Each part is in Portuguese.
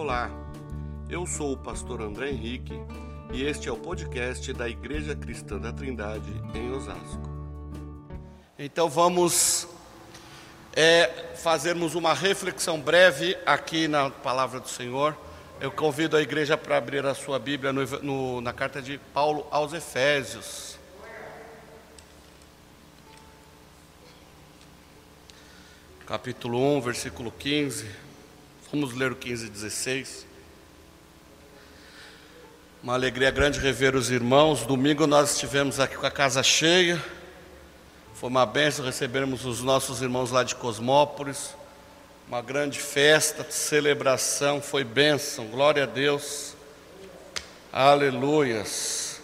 Olá, eu sou o pastor André Henrique e este é o podcast da Igreja Cristã da Trindade em Osasco. Então vamos é, fazermos uma reflexão breve aqui na palavra do Senhor. Eu convido a igreja para abrir a sua Bíblia no, no, na carta de Paulo aos Efésios. Capítulo 1, versículo 15. Vamos ler o 15 e 16. Uma alegria grande rever os irmãos. Domingo nós estivemos aqui com a casa cheia. Foi uma benção recebermos os nossos irmãos lá de Cosmópolis uma grande festa, celebração, foi bênção, glória a Deus, aleluias.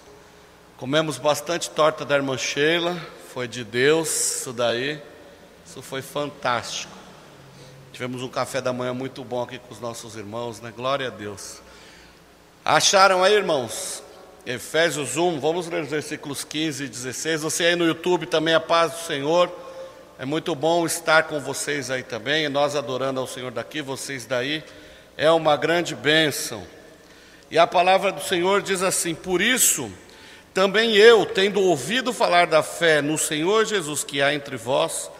Comemos bastante torta da irmã Sheila, foi de Deus, isso daí, isso foi fantástico. Tivemos um café da manhã muito bom aqui com os nossos irmãos, né? Glória a Deus. Acharam aí, irmãos? Efésios 1, vamos ler os versículos 15 e 16. Você aí no YouTube também, a paz do Senhor. É muito bom estar com vocês aí também, nós adorando ao Senhor daqui, vocês daí. É uma grande bênção. E a palavra do Senhor diz assim: Por isso, também eu, tendo ouvido falar da fé no Senhor Jesus que há entre vós,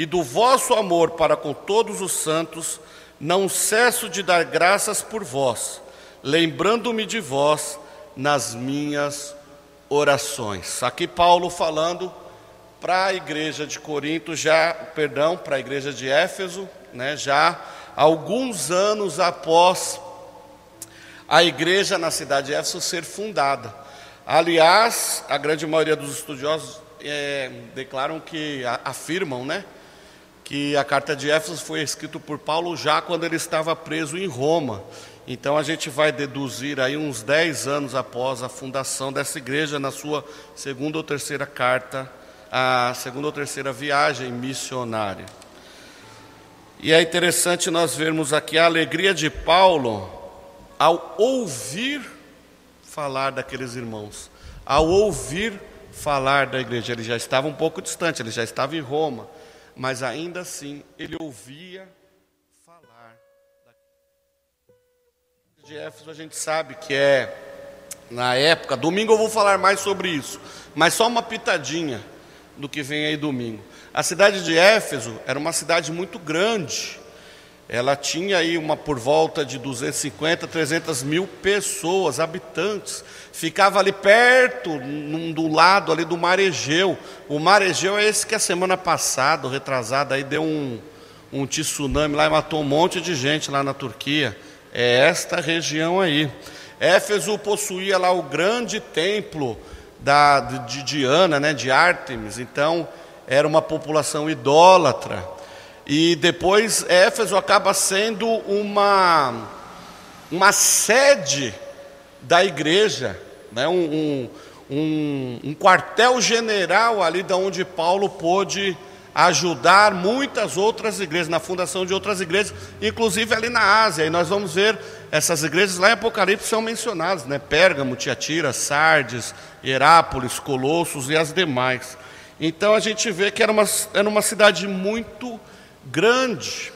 e do vosso amor para com todos os santos, não cesso de dar graças por vós, lembrando-me de vós nas minhas orações. Aqui Paulo falando para a igreja de Corinto, já, perdão, para a igreja de Éfeso, né, já alguns anos após a igreja na cidade de Éfeso ser fundada. Aliás, a grande maioria dos estudiosos é, declaram que, afirmam, né, que a carta de Éfeso foi escrita por Paulo já quando ele estava preso em Roma. Então a gente vai deduzir aí uns 10 anos após a fundação dessa igreja, na sua segunda ou terceira carta a segunda ou terceira viagem missionária. E é interessante nós vermos aqui a alegria de Paulo ao ouvir falar daqueles irmãos, ao ouvir falar da igreja. Ele já estava um pouco distante, ele já estava em Roma, mas ainda assim ele ouvia falar. De Éfeso a gente sabe que é, na época, domingo eu vou falar mais sobre isso, mas só uma pitadinha do que vem aí domingo. A cidade de Éfeso era uma cidade muito grande. Ela tinha aí uma por volta de 250, 300 mil pessoas, habitantes. Ficava ali perto, num, do lado ali do Mar Egeu. O Mar Egeu é esse que a semana passada, retrasada, aí deu um, um tsunami lá e matou um monte de gente lá na Turquia. É esta região aí. Éfeso possuía lá o grande templo da, de Diana, né, de Ártemis, então era uma população idólatra. E depois Éfeso acaba sendo uma, uma sede da igreja, né, um, um, um quartel-general ali da onde Paulo pôde ajudar muitas outras igrejas, na fundação de outras igrejas, inclusive ali na Ásia. E nós vamos ver essas igrejas lá em Apocalipse são mencionadas, né? Pérgamo, Tiatira, Sardes, Herápolis, Colossos e as demais. Então a gente vê que era uma, era uma cidade muito grande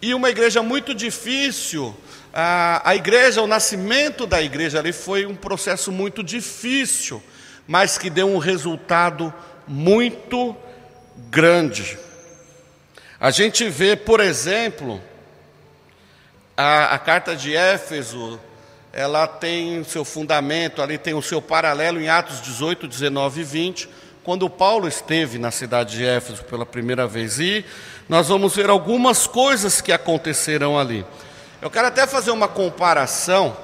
e uma igreja muito difícil. A, a igreja, o nascimento da igreja ali foi um processo muito difícil, mas que deu um resultado muito grande. A gente vê, por exemplo, a, a carta de Éfeso, ela tem seu fundamento, ali tem o seu paralelo em Atos 18, 19 e 20, quando Paulo esteve na cidade de Éfeso pela primeira vez. E nós vamos ver algumas coisas que acontecerão ali. Eu quero até fazer uma comparação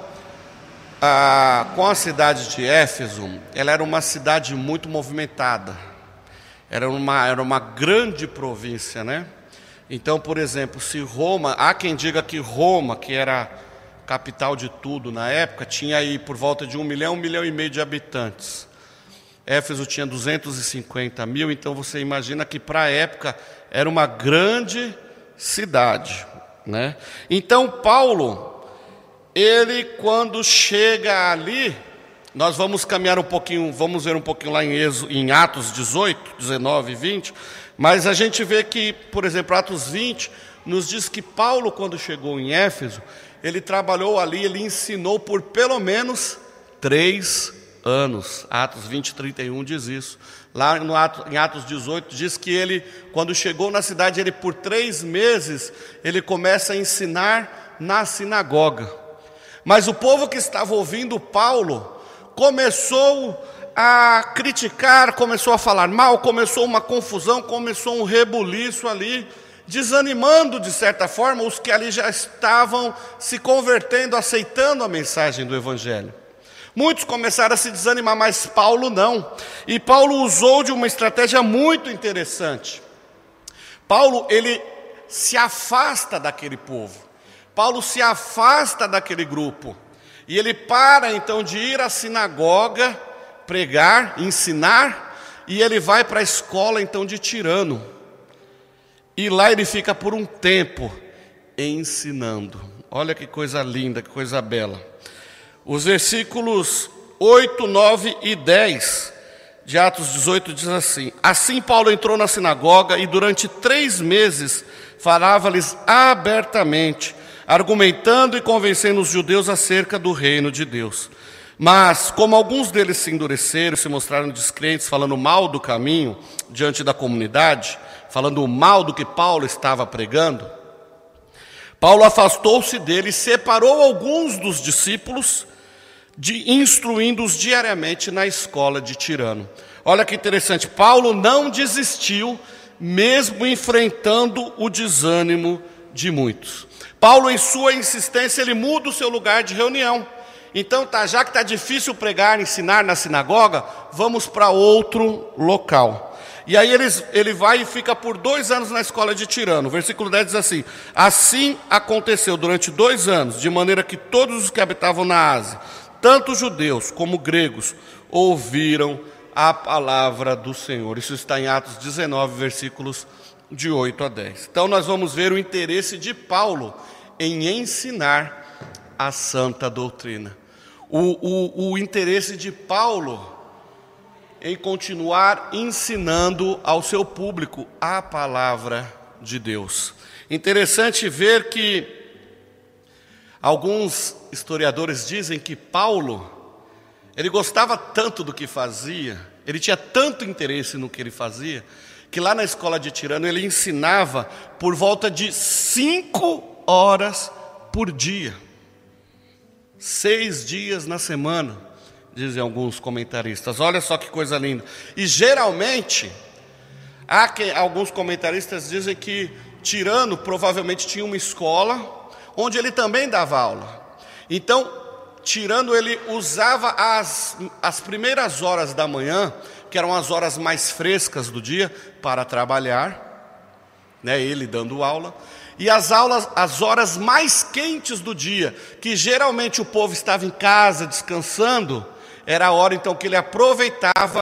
ah, com a cidade de Éfeso. Ela era uma cidade muito movimentada. Era uma, era uma grande província, né? Então, por exemplo, se Roma, há quem diga que Roma, que era capital de tudo na época, tinha aí por volta de um milhão, um milhão e meio de habitantes. Éfeso tinha 250 mil, então você imagina que para a época era uma grande cidade. Né? Então, Paulo, ele quando chega ali, nós vamos caminhar um pouquinho, vamos ver um pouquinho lá em, em Atos 18, 19 e 20, mas a gente vê que, por exemplo, Atos 20 nos diz que Paulo, quando chegou em Éfeso, ele trabalhou ali, ele ensinou por pelo menos três anos. Atos 20, 31 diz isso. Lá no Ato, em Atos 18 diz que ele, quando chegou na cidade, ele por três meses, ele começa a ensinar na sinagoga. Mas o povo que estava ouvindo Paulo começou a criticar, começou a falar mal, começou uma confusão, começou um rebuliço ali, desanimando de certa forma os que ali já estavam se convertendo, aceitando a mensagem do Evangelho. Muitos começaram a se desanimar, mas Paulo não. E Paulo usou de uma estratégia muito interessante. Paulo, ele se afasta daquele povo. Paulo se afasta daquele grupo. E ele para então de ir à sinagoga, pregar, ensinar, e ele vai para a escola então de Tirano. E lá ele fica por um tempo ensinando. Olha que coisa linda, que coisa bela. Os versículos 8, 9 e 10 de Atos 18 diz assim: Assim Paulo entrou na sinagoga e durante três meses falava-lhes abertamente, argumentando e convencendo os judeus acerca do reino de Deus. Mas, como alguns deles se endureceram e se mostraram descrentes, falando mal do caminho diante da comunidade, falando mal do que Paulo estava pregando, Paulo afastou-se dele, separou alguns dos discípulos de instruindo-os diariamente na escola de Tirano. Olha que interessante, Paulo não desistiu, mesmo enfrentando o desânimo de muitos. Paulo, em sua insistência, ele muda o seu lugar de reunião. Então, tá, já que está difícil pregar, ensinar na sinagoga, vamos para outro local. E aí ele, ele vai e fica por dois anos na escola de Tirano. Versículo 10 diz assim: Assim aconteceu durante dois anos, de maneira que todos os que habitavam na Ásia, tanto judeus como gregos ouviram a palavra do Senhor. Isso está em Atos 19, versículos de 8 a 10. Então, nós vamos ver o interesse de Paulo em ensinar a santa doutrina. O, o, o interesse de Paulo em continuar ensinando ao seu público a palavra de Deus. Interessante ver que Alguns historiadores dizem que Paulo, ele gostava tanto do que fazia, ele tinha tanto interesse no que ele fazia, que lá na escola de Tirano ele ensinava por volta de cinco horas por dia, seis dias na semana, dizem alguns comentaristas. Olha só que coisa linda. E geralmente, há que, alguns comentaristas dizem que Tirano provavelmente tinha uma escola onde ele também dava aula. Então, tirando, ele usava as, as primeiras horas da manhã, que eram as horas mais frescas do dia, para trabalhar, né, ele dando aula, e as aulas, as horas mais quentes do dia, que geralmente o povo estava em casa descansando, era a hora então que ele aproveitava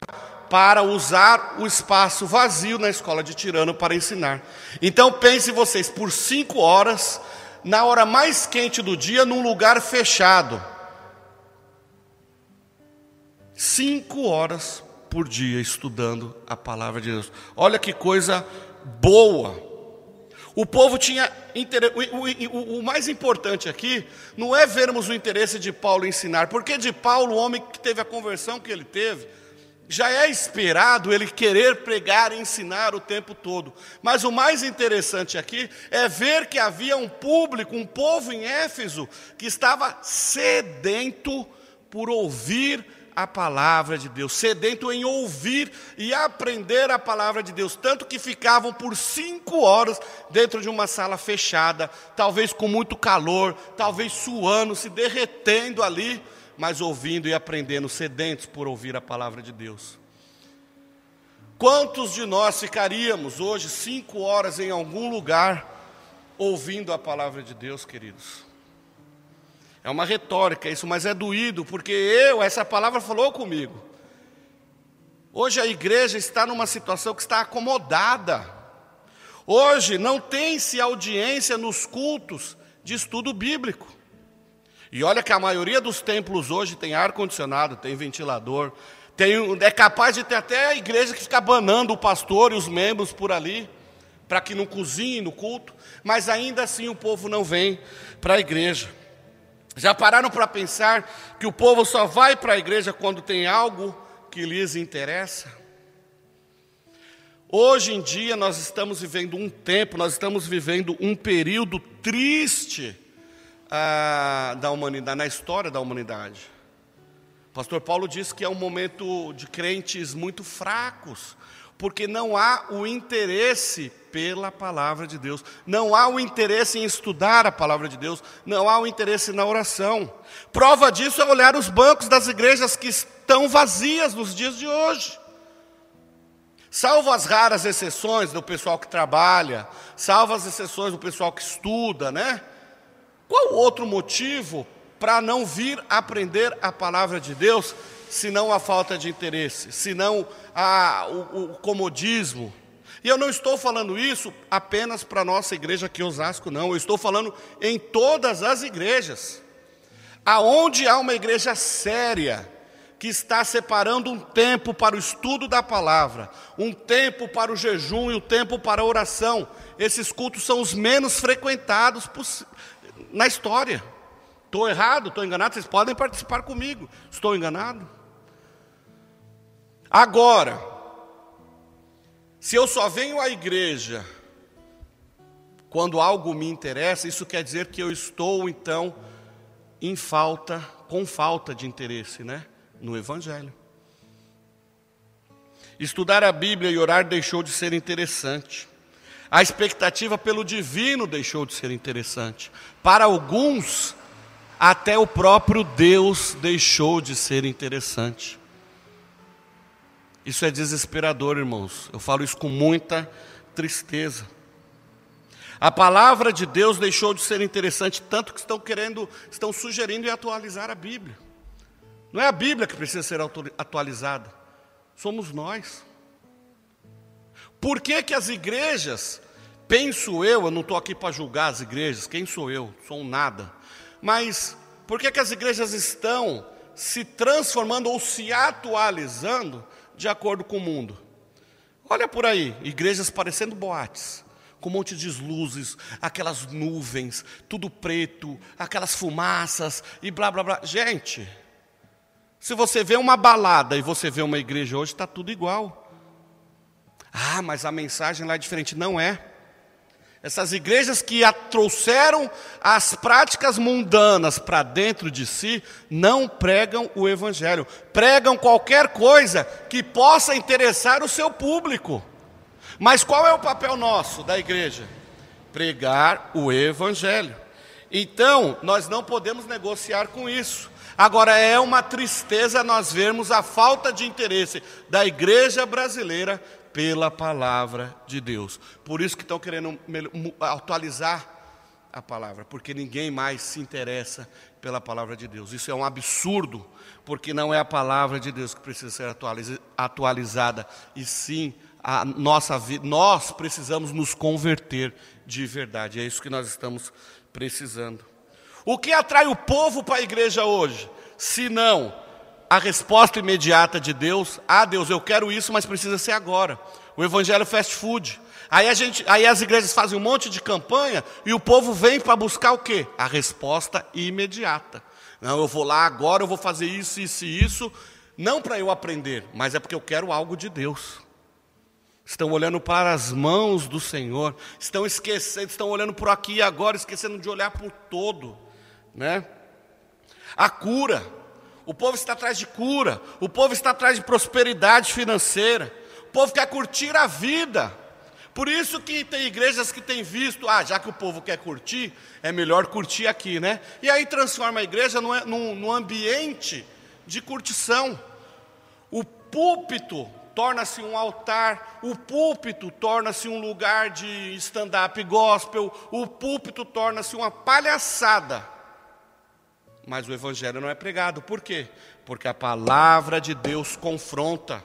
para usar o espaço vazio na escola de Tirano para ensinar. Então pense vocês, por cinco horas na hora mais quente do dia, num lugar fechado. Cinco horas por dia estudando a palavra de Deus. Olha que coisa boa. O povo tinha. O, o, o, mais importante aqui não é vermos o interesse de Paulo ensinar, porque de Paulo, o homem que teve a conversão que ele teve, já é esperado ele querer pregar e ensinar o tempo todo. Mas o mais interessante aqui é ver que havia um público, um povo em Éfeso, que estava sedento por ouvir a palavra de Deus, sedento em ouvir e aprender a palavra de Deus, tanto que ficavam por cinco horas dentro de uma sala fechada, talvez com muito calor, talvez suando, se derretendo ali mas ouvindo e aprendendo, sedentos por ouvir a palavra de Deus. Quantos de nós ficaríamos hoje cinco horas em algum lugar ouvindo a palavra de Deus, queridos? É uma retórica isso, mas é doído, porque eu, essa palavra falou comigo. Hoje a igreja está numa situação que está acomodada. Hoje não tem-se audiência nos cultos de estudo bíblico. E olha que a maioria dos templos hoje tem ar-condicionado, tem ventilador, tem, é capaz de ter até a igreja que fica banando o pastor e os membros por ali, para que não cozinhe no culto, mas ainda assim o povo não vem para a igreja. Já pararam para pensar que o povo só vai para a igreja quando tem algo que lhes interessa? Hoje em dia nós estamos vivendo um tempo, nós estamos vivendo um período triste ah, da humanidade, na história da humanidade. O pastor Paulo diz que é um momento de crentes muito fracos, porque não há o interesse pela palavra de Deus, não há o interesse em estudar a palavra de Deus, não há o interesse na oração. Prova disso é olhar os bancos das igrejas que estão vazias nos dias de hoje. Salvo as raras exceções do pessoal que trabalha, salvo as exceções do pessoal que estuda, né? Qual outro motivo para não vir aprender a palavra de Deus, senão a falta de interesse, senão a, o, o comodismo? E eu não estou falando isso apenas para a nossa igreja aqui em Osasco, não. Eu estou falando em todas as igrejas. Aonde há uma igreja séria, que está separando um tempo para o estudo da palavra, um tempo para o jejum e um tempo para a oração. Esses cultos são os menos frequentados na história. Estou errado, estou enganado, vocês podem participar comigo. Estou enganado? Agora, se eu só venho à igreja quando algo me interessa, isso quer dizer que eu estou então em falta, com falta de interesse, né? no Evangelho. Estudar a Bíblia e orar deixou de ser interessante. A expectativa pelo divino deixou de ser interessante. Para alguns, até o próprio Deus deixou de ser interessante. Isso é desesperador, irmãos. Eu falo isso com muita tristeza. A palavra de Deus deixou de ser interessante, tanto que estão querendo, estão sugerindo e atualizar a Bíblia. Não é a Bíblia que precisa ser atualizada, somos nós. Por que, que as igrejas, penso eu, eu não estou aqui para julgar as igrejas, quem sou eu? Sou um nada. Mas por que, que as igrejas estão se transformando ou se atualizando de acordo com o mundo? Olha por aí, igrejas parecendo boates, com um monte de luzes, aquelas nuvens, tudo preto, aquelas fumaças e blá blá blá. Gente, se você vê uma balada e você vê uma igreja hoje, está tudo igual. Ah, mas a mensagem lá é diferente. Não é. Essas igrejas que trouxeram as práticas mundanas para dentro de si, não pregam o Evangelho. Pregam qualquer coisa que possa interessar o seu público. Mas qual é o papel nosso da igreja? Pregar o Evangelho. Então, nós não podemos negociar com isso. Agora, é uma tristeza nós vermos a falta de interesse da igreja brasileira pela palavra de Deus. Por isso que estão querendo atualizar a palavra, porque ninguém mais se interessa pela palavra de Deus. Isso é um absurdo, porque não é a palavra de Deus que precisa ser atualizada, e sim a nossa vida. Nós precisamos nos converter de verdade. É isso que nós estamos precisando. O que atrai o povo para a igreja hoje? Se não a resposta imediata de Deus, ah Deus, eu quero isso, mas precisa ser agora. O evangelho fast food. Aí, a gente, aí as igrejas fazem um monte de campanha e o povo vem para buscar o quê? A resposta imediata. Não, eu vou lá agora, eu vou fazer isso, isso e isso, não para eu aprender, mas é porque eu quero algo de Deus. Estão olhando para as mãos do Senhor, estão esquecendo, estão olhando por aqui e agora, esquecendo de olhar por todo né? A cura. O povo está atrás de cura, o povo está atrás de prosperidade financeira. O povo quer curtir a vida. Por isso que tem igrejas que têm visto, ah, já que o povo quer curtir, é melhor curtir aqui, né? E aí transforma a igreja num, num, num ambiente de curtição. O púlpito torna-se um altar, o púlpito torna-se um lugar de stand-up gospel, o púlpito torna-se uma palhaçada mas o evangelho não é pregado. Por quê? Porque a palavra de Deus confronta.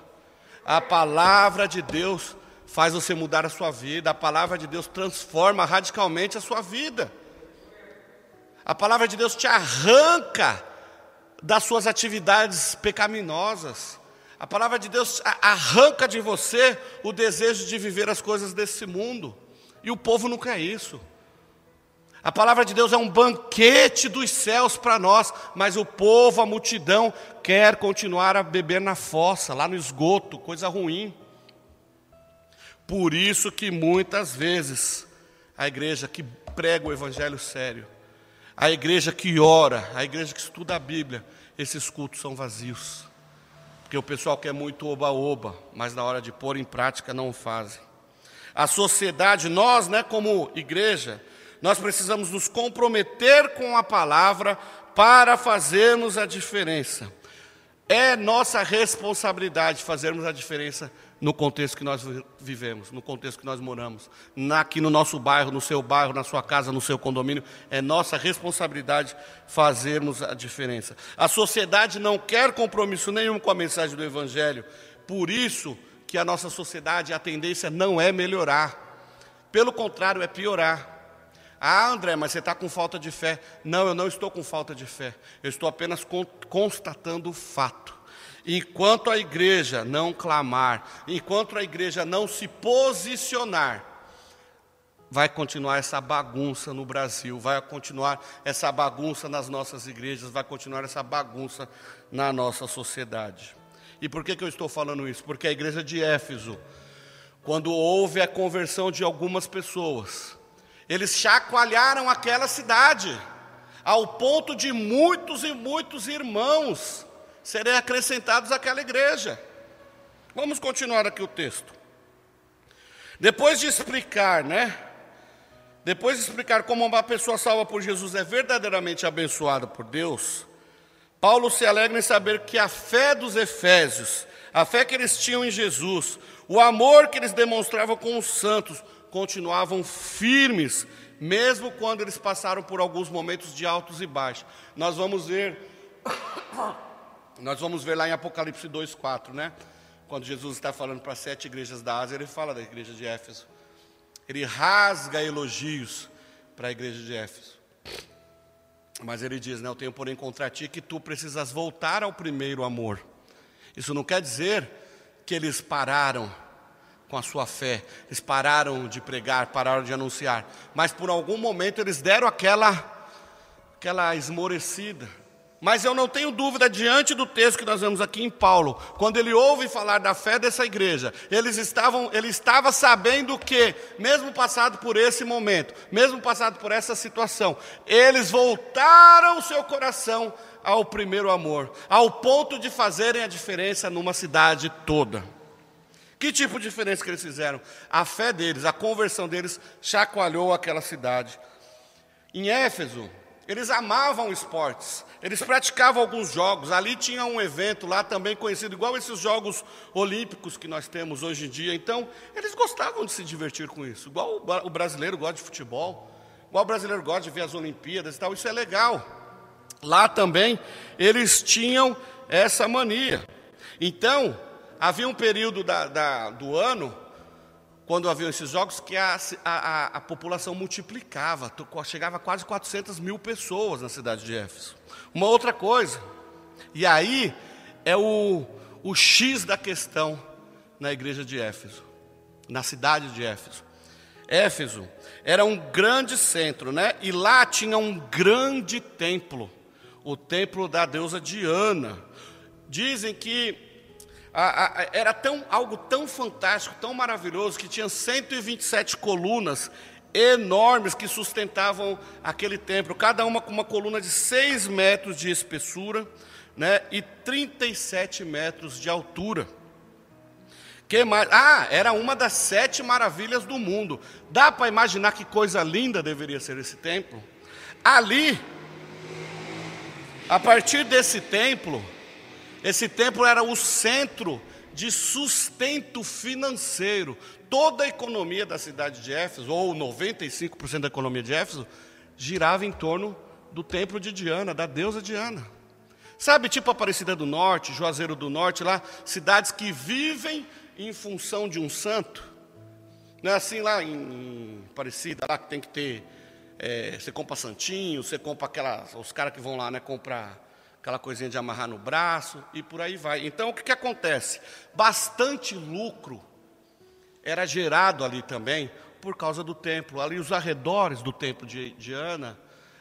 A palavra de Deus faz você mudar a sua vida. A palavra de Deus transforma radicalmente a sua vida. A palavra de Deus te arranca das suas atividades pecaminosas. A palavra de Deus arranca de você o desejo de viver as coisas desse mundo. E o povo não quer isso. A palavra de Deus é um banquete dos céus para nós, mas o povo, a multidão, quer continuar a beber na fossa, lá no esgoto, coisa ruim. Por isso que muitas vezes a igreja que prega o evangelho sério, a igreja que ora, a igreja que estuda a Bíblia, esses cultos são vazios. Porque o pessoal quer muito oba-oba, mas na hora de pôr em prática não fazem. A sociedade, nós, né, como igreja, nós precisamos nos comprometer com a palavra para fazermos a diferença. É nossa responsabilidade fazermos a diferença no contexto que nós vivemos, no contexto que nós moramos, aqui no nosso bairro, no seu bairro, na sua casa, no seu condomínio, é nossa responsabilidade fazermos a diferença. A sociedade não quer compromisso nenhum com a mensagem do Evangelho, por isso que a nossa sociedade, a tendência não é melhorar, pelo contrário, é piorar. Ah, André, mas você está com falta de fé. Não, eu não estou com falta de fé. Eu estou apenas constatando o fato. Enquanto a igreja não clamar, enquanto a igreja não se posicionar, vai continuar essa bagunça no Brasil, vai continuar essa bagunça nas nossas igrejas, vai continuar essa bagunça na nossa sociedade. E por que, que eu estou falando isso? Porque a igreja de Éfeso, quando houve a conversão de algumas pessoas, eles chacoalharam aquela cidade, ao ponto de muitos e muitos irmãos serem acrescentados àquela igreja. Vamos continuar aqui o texto. Depois de explicar, né? Depois de explicar como uma pessoa salva por Jesus é verdadeiramente abençoada por Deus, Paulo se alegra em saber que a fé dos efésios, a fé que eles tinham em Jesus, o amor que eles demonstravam com os santos, continuavam firmes, mesmo quando eles passaram por alguns momentos de altos e baixos. Nós vamos ver, nós vamos ver lá em Apocalipse 2,4, né? Quando Jesus está falando para sete igrejas da Ásia, ele fala da igreja de Éfeso. Ele rasga elogios para a igreja de Éfeso. Mas ele diz, né, eu tenho porém contra ti que tu precisas voltar ao primeiro amor. Isso não quer dizer que eles pararam com a sua fé. Eles pararam de pregar, pararam de anunciar, mas por algum momento eles deram aquela aquela esmorecida. Mas eu não tenho dúvida diante do texto que nós vemos aqui em Paulo, quando ele ouve falar da fé dessa igreja, eles estavam, ele estava sabendo que, mesmo passado por esse momento, mesmo passado por essa situação, eles voltaram o seu coração ao primeiro amor, ao ponto de fazerem a diferença numa cidade toda. Que tipo de diferença que eles fizeram? A fé deles, a conversão deles chacoalhou aquela cidade. Em Éfeso, eles amavam esportes, eles praticavam alguns jogos. Ali tinha um evento lá também conhecido, igual esses Jogos Olímpicos que nós temos hoje em dia. Então, eles gostavam de se divertir com isso, igual o brasileiro gosta de futebol, igual o brasileiro gosta de ver as Olimpíadas e tal. Isso é legal. Lá também eles tinham essa mania. Então, havia um período da, da, do ano, quando haviam esses jogos, que a, a, a, população multiplicava, chegava a quase 400 mil pessoas na cidade de Éfeso. Uma outra coisa, e aí é o, o X da questão na igreja de Éfeso, na cidade de Éfeso. Éfeso era um grande centro, né? E lá tinha um grande templo, o templo da deusa Diana. Dizem que era tão, algo tão fantástico, tão maravilhoso, que tinha 127 colunas enormes que sustentavam aquele templo, cada uma com uma coluna de 6 metros de espessura né, e 37 metros de altura. Que mais? Ah, era uma das sete maravilhas do mundo. Dá para imaginar que coisa linda deveria ser esse templo? Ali, a partir desse templo, esse templo era o centro de sustento financeiro. Toda a economia da cidade de Éfeso, ou 95% da economia de Éfeso, girava em torno do templo de Diana, da deusa Diana. Sabe, tipo Aparecida do Norte, Juazeiro do Norte, lá, cidades que vivem em função de um santo. Não é assim lá em, Aparecida, lá que tem que ter. É, você compra santinho, você compra aquelas. Os caras que vão lá, né, comprar aquela coisinha de amarrar no braço e por aí vai. Então o que, que acontece? Bastante lucro era gerado ali também Por causa do templo. Ali, os arredores do templo de, de Ana,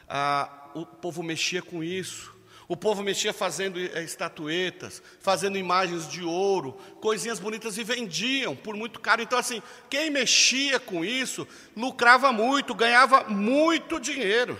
ah, o povo mexia com isso. O povo mexia fazendo eh, estatuetas, fazendo imagens de ouro, coisinhas bonitas e vendiam por muito caro. Então, assim, quem mexia com isso lucrava muito, ganhava muito dinheiro.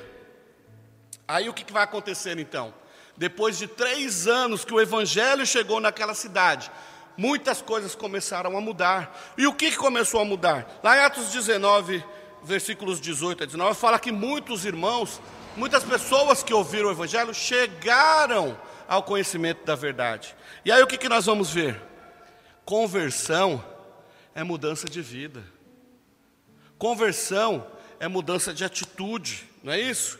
Aí o que vai acontecer então? Depois de três anos que o evangelho chegou naquela cidade, muitas coisas começaram a mudar. E o que começou a mudar? Lá em Atos 19, versículos 18 a 19, fala que muitos irmãos muitas pessoas que ouviram o Evangelho chegaram ao conhecimento da verdade. E aí o que, que nós vamos ver? Conversão é mudança de vida. Conversão é mudança de atitude, não é isso?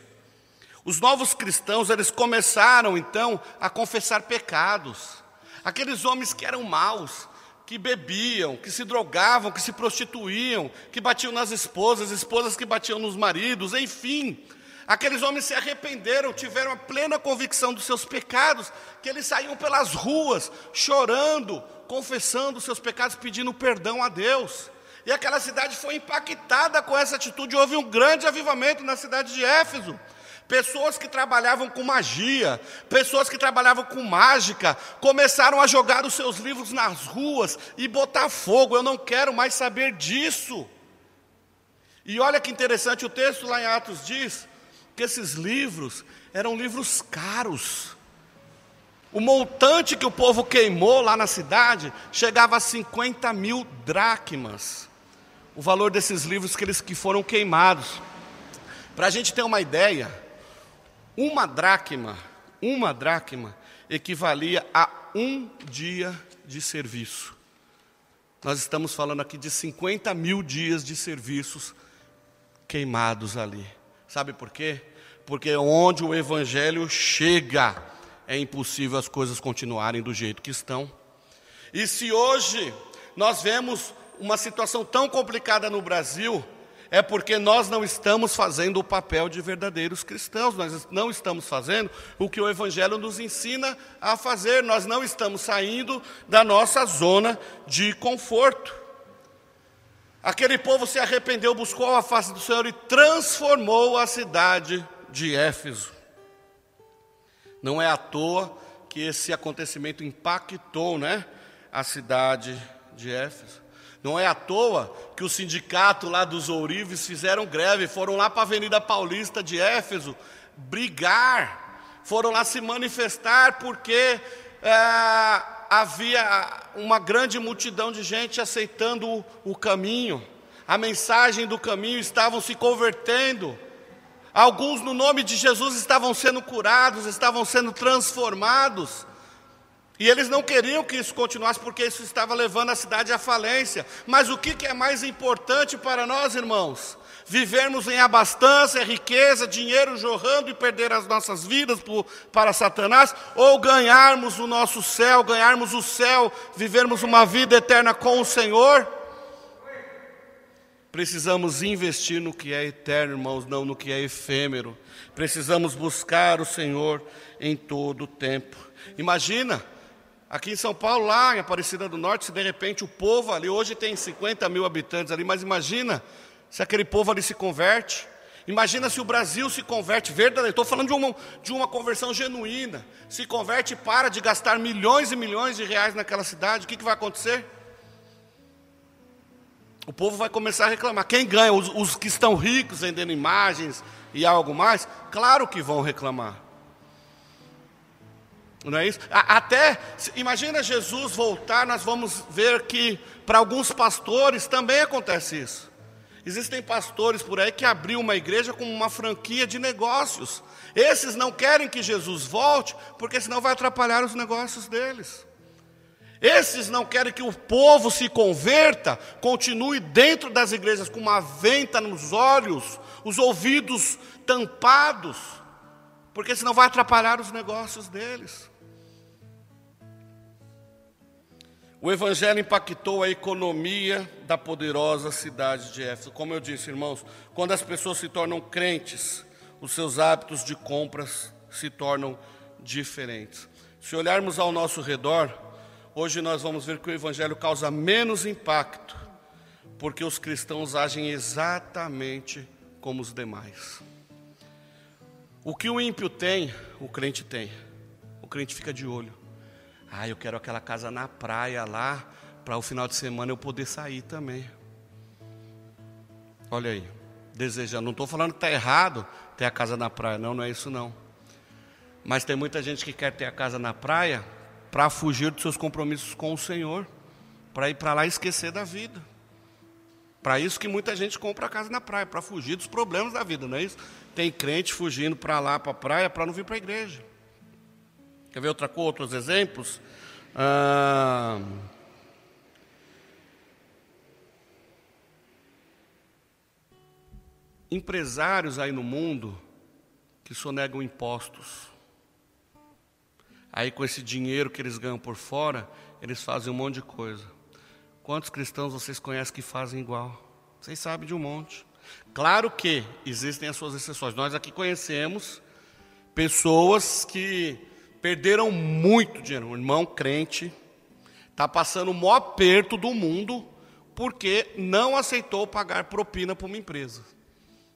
Os novos cristãos, eles começaram então a confessar pecados. Aqueles homens que eram maus, que bebiam, que se drogavam, que se prostituíam, que batiam nas esposas, esposas que batiam nos maridos, enfim, Aqueles homens se arrependeram, tiveram a plena convicção dos seus pecados, que eles saíam pelas ruas chorando, confessando os seus pecados, pedindo perdão a Deus. E aquela cidade foi impactada com essa atitude. Houve um grande avivamento na cidade de Éfeso. Pessoas que trabalhavam com magia, pessoas que trabalhavam com mágica, começaram a jogar os seus livros nas ruas e botar fogo. Eu não quero mais saber disso. E olha que interessante, o texto lá em Atos diz que esses livros eram livros caros. O montante que o povo queimou lá na cidade chegava a 50 mil dracmas. O valor desses livros que eles que foram queimados. Para a gente ter uma ideia, uma dracma, uma dracma equivalia a um dia de serviço. Nós estamos falando aqui de 50 mil dias de serviços queimados ali. Sabe por quê? Porque onde o evangelho chega, é impossível as coisas continuarem do jeito que estão. E se hoje nós vemos uma situação tão complicada no Brasil, é porque nós não estamos fazendo o papel de verdadeiros cristãos, nós não estamos fazendo o que o Evangelho nos ensina a fazer, nós não estamos saindo da nossa zona de conforto. Aquele povo se arrependeu, buscou a face do Senhor e transformou a cidade de Éfeso. Não é à toa que esse acontecimento impactou né, a cidade de Éfeso. Não é à toa que o sindicato lá dos ourives fizeram greve, foram lá para a Avenida Paulista de Éfeso brigar, foram lá se manifestar porque é, havia uma grande multidão de gente aceitando o, o caminho, a mensagem do caminho, estavam se convertendo. Alguns, no nome de Jesus, estavam sendo curados, estavam sendo transformados. E eles não queriam que isso continuasse, porque isso estava levando a cidade à falência. Mas o que é mais importante para nós, irmãos? vivermos em abastança, riqueza, dinheiro jorrando e perder as nossas vidas para Satanás, ou ganharmos o nosso céu, ganharmos o céu, vivermos uma vida eterna com o Senhor. Precisamos investir no que é eterno, irmãos, não no que é efêmero. Precisamos buscar o Senhor em todo o tempo. Imagina, aqui em São Paulo, lá em Aparecida do Norte, se de repente o povo ali, hoje tem 50 mil habitantes ali, mas imagina se aquele povo ali se converte. Imagina se o Brasil se converte verdadeiramente. Estou falando de uma, de uma conversão genuína. Se converte e para de gastar milhões e milhões de reais naquela cidade. O que, que vai acontecer? O povo vai começar a reclamar. Quem ganha? Os, os que estão ricos vendendo imagens e algo mais? Claro que vão reclamar. Não é isso? Até, imagina Jesus voltar, nós vamos ver que para alguns pastores também acontece isso. Existem pastores por aí que abriu uma igreja como uma franquia de negócios. Esses não querem que Jesus volte, porque senão vai atrapalhar os negócios deles. Esses não querem que o povo se converta, continue dentro das igrejas com uma venta nos olhos, os ouvidos tampados, porque senão vai atrapalhar os negócios deles. O evangelho impactou a economia da poderosa cidade de Éfeso. Como eu disse, irmãos, quando as pessoas se tornam crentes, os seus hábitos de compras se tornam diferentes. Se olharmos ao nosso redor, hoje nós vamos ver que o evangelho causa menos impacto porque os cristãos agem exatamente como os demais. O que o ímpio tem, o crente tem. O crente fica de olho. Ah, eu quero aquela casa na praia lá, para o final de semana eu poder sair também. Olha aí, desejando. Não estou falando que está errado ter a casa na praia, não, não é isso não. Mas tem muita gente que quer ter a casa na praia para fugir dos seus compromissos com o Senhor, para ir para lá e esquecer da vida. Para isso que muita gente compra a casa na praia, para fugir dos problemas da vida, não é isso? Tem crente fugindo para lá, para a praia, para não vir para a igreja. Quer ver outra outros exemplos? Ah, empresários aí no mundo que sonegam impostos. Aí com esse dinheiro que eles ganham por fora, eles fazem um monte de coisa. Quantos cristãos vocês conhecem que fazem igual? Vocês sabem de um monte. Claro que existem as suas exceções. Nós aqui conhecemos pessoas que perderam muito dinheiro. Um irmão crente está passando o maior aperto do mundo porque não aceitou pagar propina para uma empresa.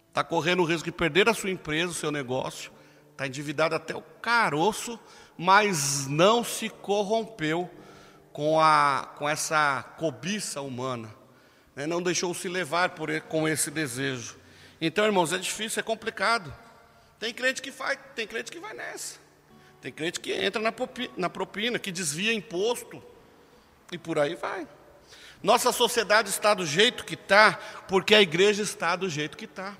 Está correndo o risco de perder a sua empresa, o seu negócio, está endividado até o caroço, mas não se corrompeu com, a, com essa cobiça humana, né? não deixou se levar por, com esse desejo. Então, irmãos, é difícil, é complicado. Tem crente que faz, tem crente que vai nessa. Tem crente que entra na propina, na propina, que desvia imposto, e por aí vai. Nossa sociedade está do jeito que está, porque a igreja está do jeito que está.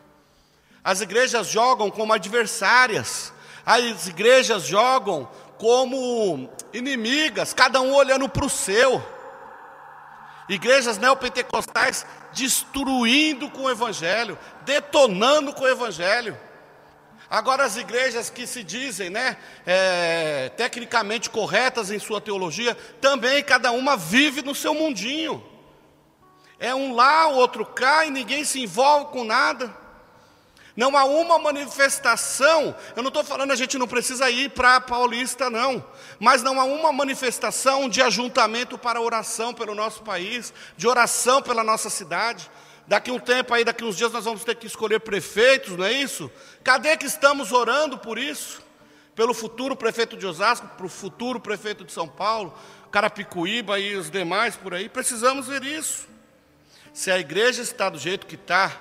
As igrejas jogam como adversárias, as igrejas jogam como inimigas, cada um olhando para o seu. Igrejas neopentecostais destruindo com o Evangelho, detonando com o Evangelho. Agora, as igrejas que se dizem né, é, tecnicamente corretas em sua teologia, também cada uma vive no seu mundinho. É um lá, o outro cá, e ninguém se envolve com nada. Não há uma manifestação, eu não estou falando a gente não precisa ir para Paulista, não, mas não há uma manifestação de ajuntamento para oração pelo nosso país, de oração pela nossa cidade. Daqui um tempo aí, daqui uns dias nós vamos ter que escolher prefeitos, não é isso? Cadê que estamos orando por isso? Pelo futuro prefeito de Osasco, para o futuro prefeito de São Paulo, Carapicuíba e os demais por aí. Precisamos ver isso. Se a igreja está do jeito que está,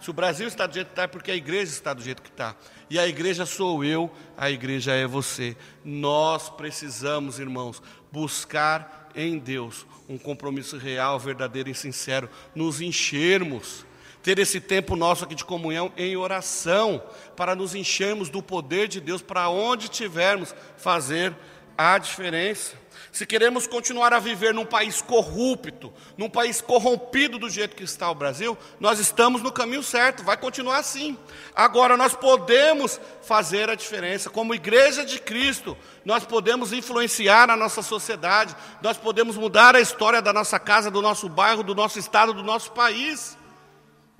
se o Brasil está do jeito que está, é porque a igreja está do jeito que está. E a igreja sou eu, a igreja é você. Nós precisamos, irmãos, buscar em Deus um compromisso real, verdadeiro e sincero, nos enchermos, ter esse tempo nosso aqui de comunhão em oração, para nos enchermos do poder de Deus, para onde estivermos, fazer a diferença. Se queremos continuar a viver num país corrupto, num país corrompido do jeito que está o Brasil, nós estamos no caminho certo, vai continuar assim. Agora, nós podemos fazer a diferença. Como igreja de Cristo, nós podemos influenciar a nossa sociedade, nós podemos mudar a história da nossa casa, do nosso bairro, do nosso estado, do nosso país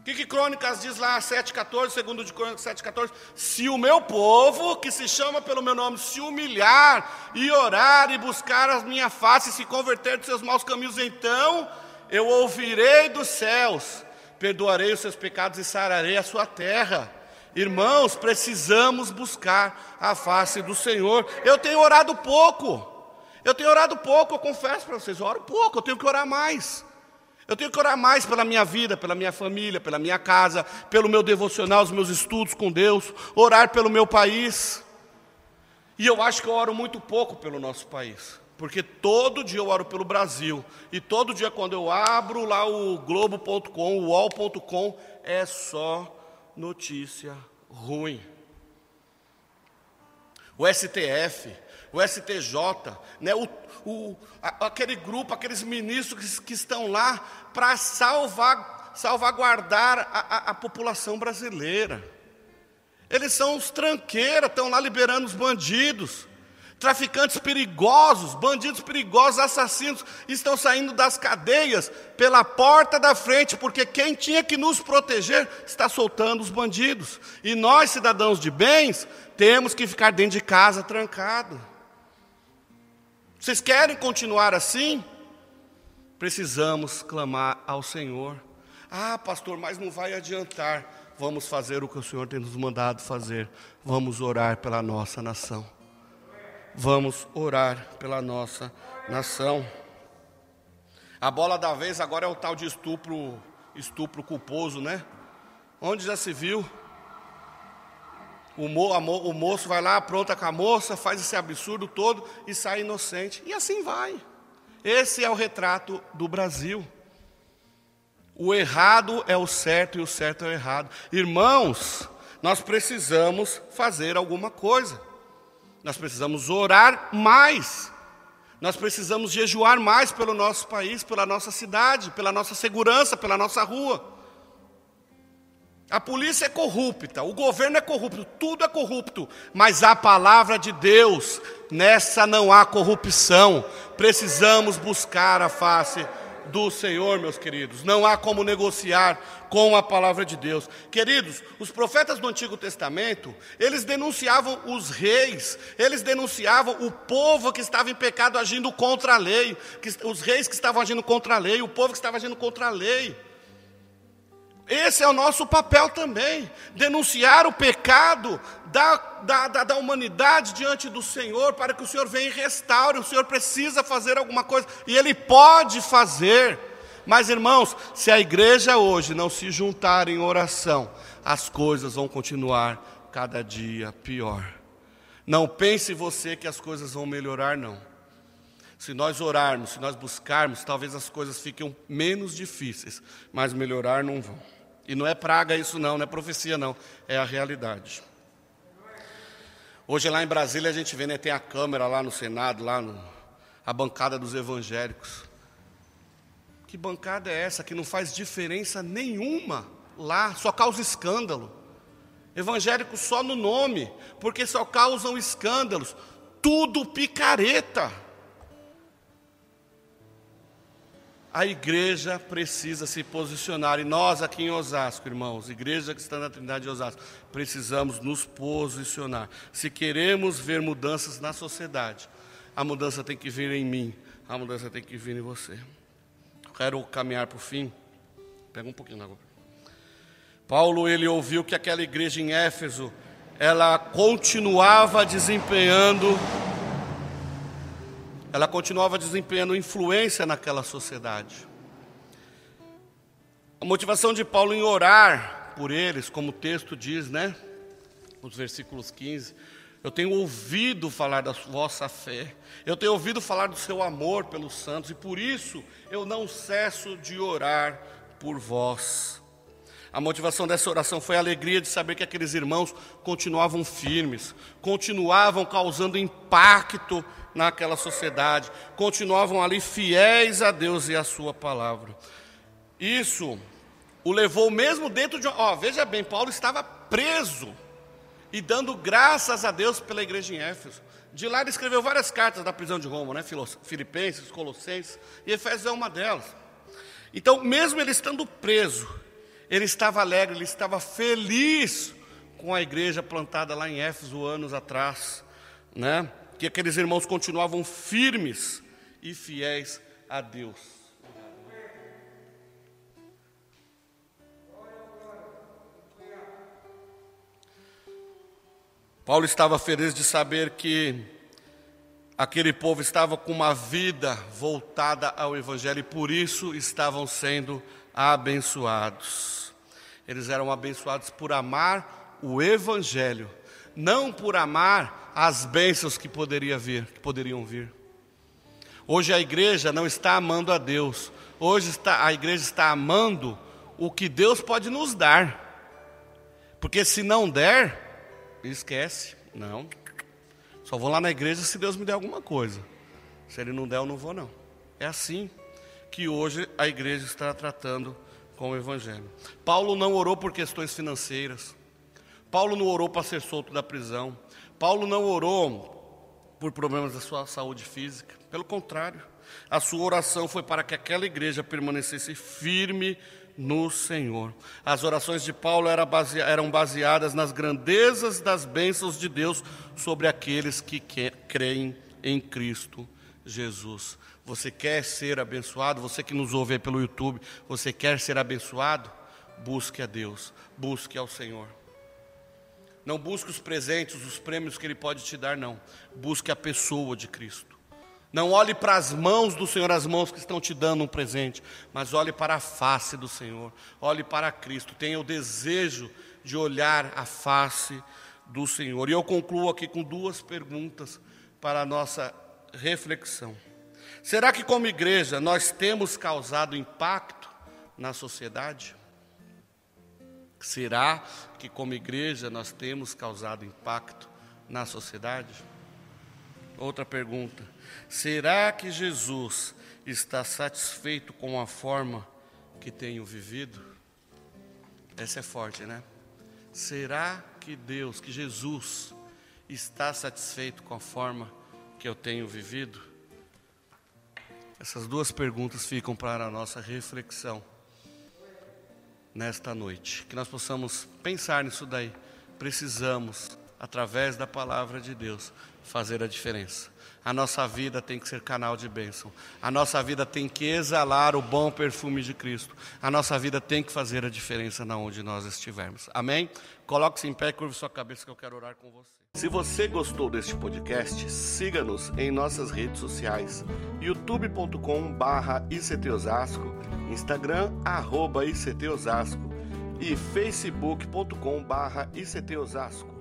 que, que Crônicas diz lá, 7,14, segundo de Crônicas 7,14? Se o meu povo, que se chama pelo meu nome, se humilhar e orar e buscar a minha face e se converter dos seus maus caminhos, então eu ouvirei dos céus, perdoarei os seus pecados e sararei a sua terra. Irmãos, precisamos buscar a face do Senhor. Eu tenho orado pouco, eu tenho orado pouco, eu confesso para vocês, eu oro pouco, eu tenho que orar mais. Eu tenho que orar mais pela minha vida, pela minha família, pela minha casa, pelo meu devocional, os meus estudos com Deus, orar pelo meu país. E eu acho que eu oro muito pouco pelo nosso país, porque todo dia eu oro pelo Brasil, e todo dia quando eu abro lá o globo.com, o UOL.com, é só notícia ruim. O STF, o STJ, né, o, o, aquele grupo, aqueles ministros que, que estão lá para salvar, salvaguardar a, a, a população brasileira. Eles são os tranqueiras, estão lá liberando os bandidos. Traficantes perigosos, bandidos perigosos, assassinos, estão saindo das cadeias pela porta da frente, porque quem tinha que nos proteger está soltando os bandidos. E nós, cidadãos de bens, temos que ficar dentro de casa trancado. Vocês querem continuar assim? Precisamos clamar ao Senhor. Ah, pastor, mas não vai adiantar. Vamos fazer o que o Senhor tem nos mandado fazer. Vamos orar pela nossa nação. Vamos orar pela nossa nação. A bola da vez agora é o tal de estupro, estupro culposo, né? Onde já se viu? O, mo, mo, o moço vai lá, apronta com a moça, faz esse absurdo todo e sai inocente. E assim vai. Esse é o retrato do Brasil. O errado é o certo e o certo é o errado. Irmãos, nós precisamos fazer alguma coisa. Nós precisamos orar mais. Nós precisamos jejuar mais pelo nosso país, pela nossa cidade, pela nossa segurança, pela nossa rua. A polícia é corrupta, o governo é corrupto, tudo é corrupto, mas a palavra de Deus, nessa não há corrupção. Precisamos buscar a face do Senhor, meus queridos. Não há como negociar com a palavra de Deus. Queridos, os profetas do Antigo Testamento, eles denunciavam os reis, eles denunciavam o povo que estava em pecado agindo contra a lei, que, os reis que estavam agindo contra a lei, o povo que estava agindo contra a lei. Esse é o nosso papel também, denunciar o pecado da, da, da, da, humanidade diante do Senhor, para que o Senhor venha e restaure. O Senhor precisa fazer alguma coisa, e Ele pode fazer. Mas, irmãos, se a igreja hoje não se juntar em oração, as coisas vão continuar cada dia pior. Não pense você que as coisas vão melhorar, não. Se nós orarmos, se nós buscarmos, talvez as coisas fiquem menos difíceis, mas melhorar não vão. E não é praga isso não, não é profecia não, é a realidade. Hoje lá em Brasília a gente vê, né, tem a câmera lá no Senado, lá no, a bancada dos evangélicos. Que bancada é essa que não faz diferença nenhuma lá, só causa escândalo. Evangélicos só no nome, porque só causam escândalos. Tudo picareta. A igreja precisa se posicionar, e nós aqui em Osasco, irmãos, igreja que está na Trindade de Osasco, precisamos nos posicionar. Se queremos ver mudanças na sociedade, a mudança tem que vir em mim, a mudança tem que vir em você. Quero caminhar para o fim. Pega um pouquinho água. Paulo, ele ouviu que aquela igreja em Éfeso, ela continuava desempenhando ela continuava desempenhando influência naquela sociedade. A motivação de Paulo em orar por eles, como o texto diz, né? Nos versículos 15. Eu tenho ouvido falar da vossa fé, eu tenho ouvido falar do seu amor pelos santos, e por isso eu não cesso de orar por vós. A motivação dessa oração foi a alegria de saber que aqueles irmãos continuavam firmes, continuavam causando impacto naquela sociedade, continuavam ali fiéis a Deus e a Sua palavra. Isso o levou mesmo dentro de. Ó, veja bem, Paulo estava preso e dando graças a Deus pela igreja em Éfeso. De lá ele escreveu várias cartas da prisão de Roma, né? Filipenses, Colossenses, e Efésios é uma delas. Então, mesmo ele estando preso, ele estava alegre, ele estava feliz com a igreja plantada lá em Éfeso anos atrás, né? Que aqueles irmãos continuavam firmes e fiéis a Deus. Paulo estava feliz de saber que aquele povo estava com uma vida voltada ao Evangelho e por isso estavam sendo abençoados. Eles eram abençoados por amar o Evangelho, não por amar as bênçãos que poderia vir, que poderiam vir. Hoje a igreja não está amando a Deus. Hoje está, a igreja está amando o que Deus pode nos dar. Porque se não der, esquece. Não. Só vou lá na igreja se Deus me der alguma coisa. Se Ele não der, eu não vou não. É assim que hoje a igreja está tratando com o Evangelho. Paulo não orou por questões financeiras. Paulo não orou para ser solto da prisão. Paulo não orou por problemas da sua saúde física. Pelo contrário, a sua oração foi para que aquela igreja permanecesse firme no Senhor. As orações de Paulo eram baseadas nas grandezas das bênçãos de Deus sobre aqueles que creem em Cristo Jesus. Você quer ser abençoado? Você que nos ouve pelo YouTube, você quer ser abençoado? Busque a Deus, busque ao Senhor. Não busque os presentes, os prêmios que Ele pode te dar, não. Busque a pessoa de Cristo. Não olhe para as mãos do Senhor, as mãos que estão te dando um presente, mas olhe para a face do Senhor, olhe para Cristo. Tenha o desejo de olhar a face do Senhor. E eu concluo aqui com duas perguntas para a nossa reflexão. Será que, como igreja, nós temos causado impacto na sociedade? Será que, como igreja, nós temos causado impacto na sociedade? Outra pergunta: será que Jesus está satisfeito com a forma que tenho vivido? Essa é forte, né? Será que Deus, que Jesus, está satisfeito com a forma que eu tenho vivido? Essas duas perguntas ficam para a nossa reflexão nesta noite. Que nós possamos pensar nisso daí. Precisamos, através da palavra de Deus, fazer a diferença. A nossa vida tem que ser canal de bênção. A nossa vida tem que exalar o bom perfume de Cristo. A nossa vida tem que fazer a diferença na onde nós estivermos. Amém? Coloque-se em pé, curve sua cabeça que eu quero orar com você. Se você gostou deste podcast, siga-nos em nossas redes sociais. youtube.com/barra ictosasco, Instagram arroba ictosasco e facebook.com/barra ictosasco.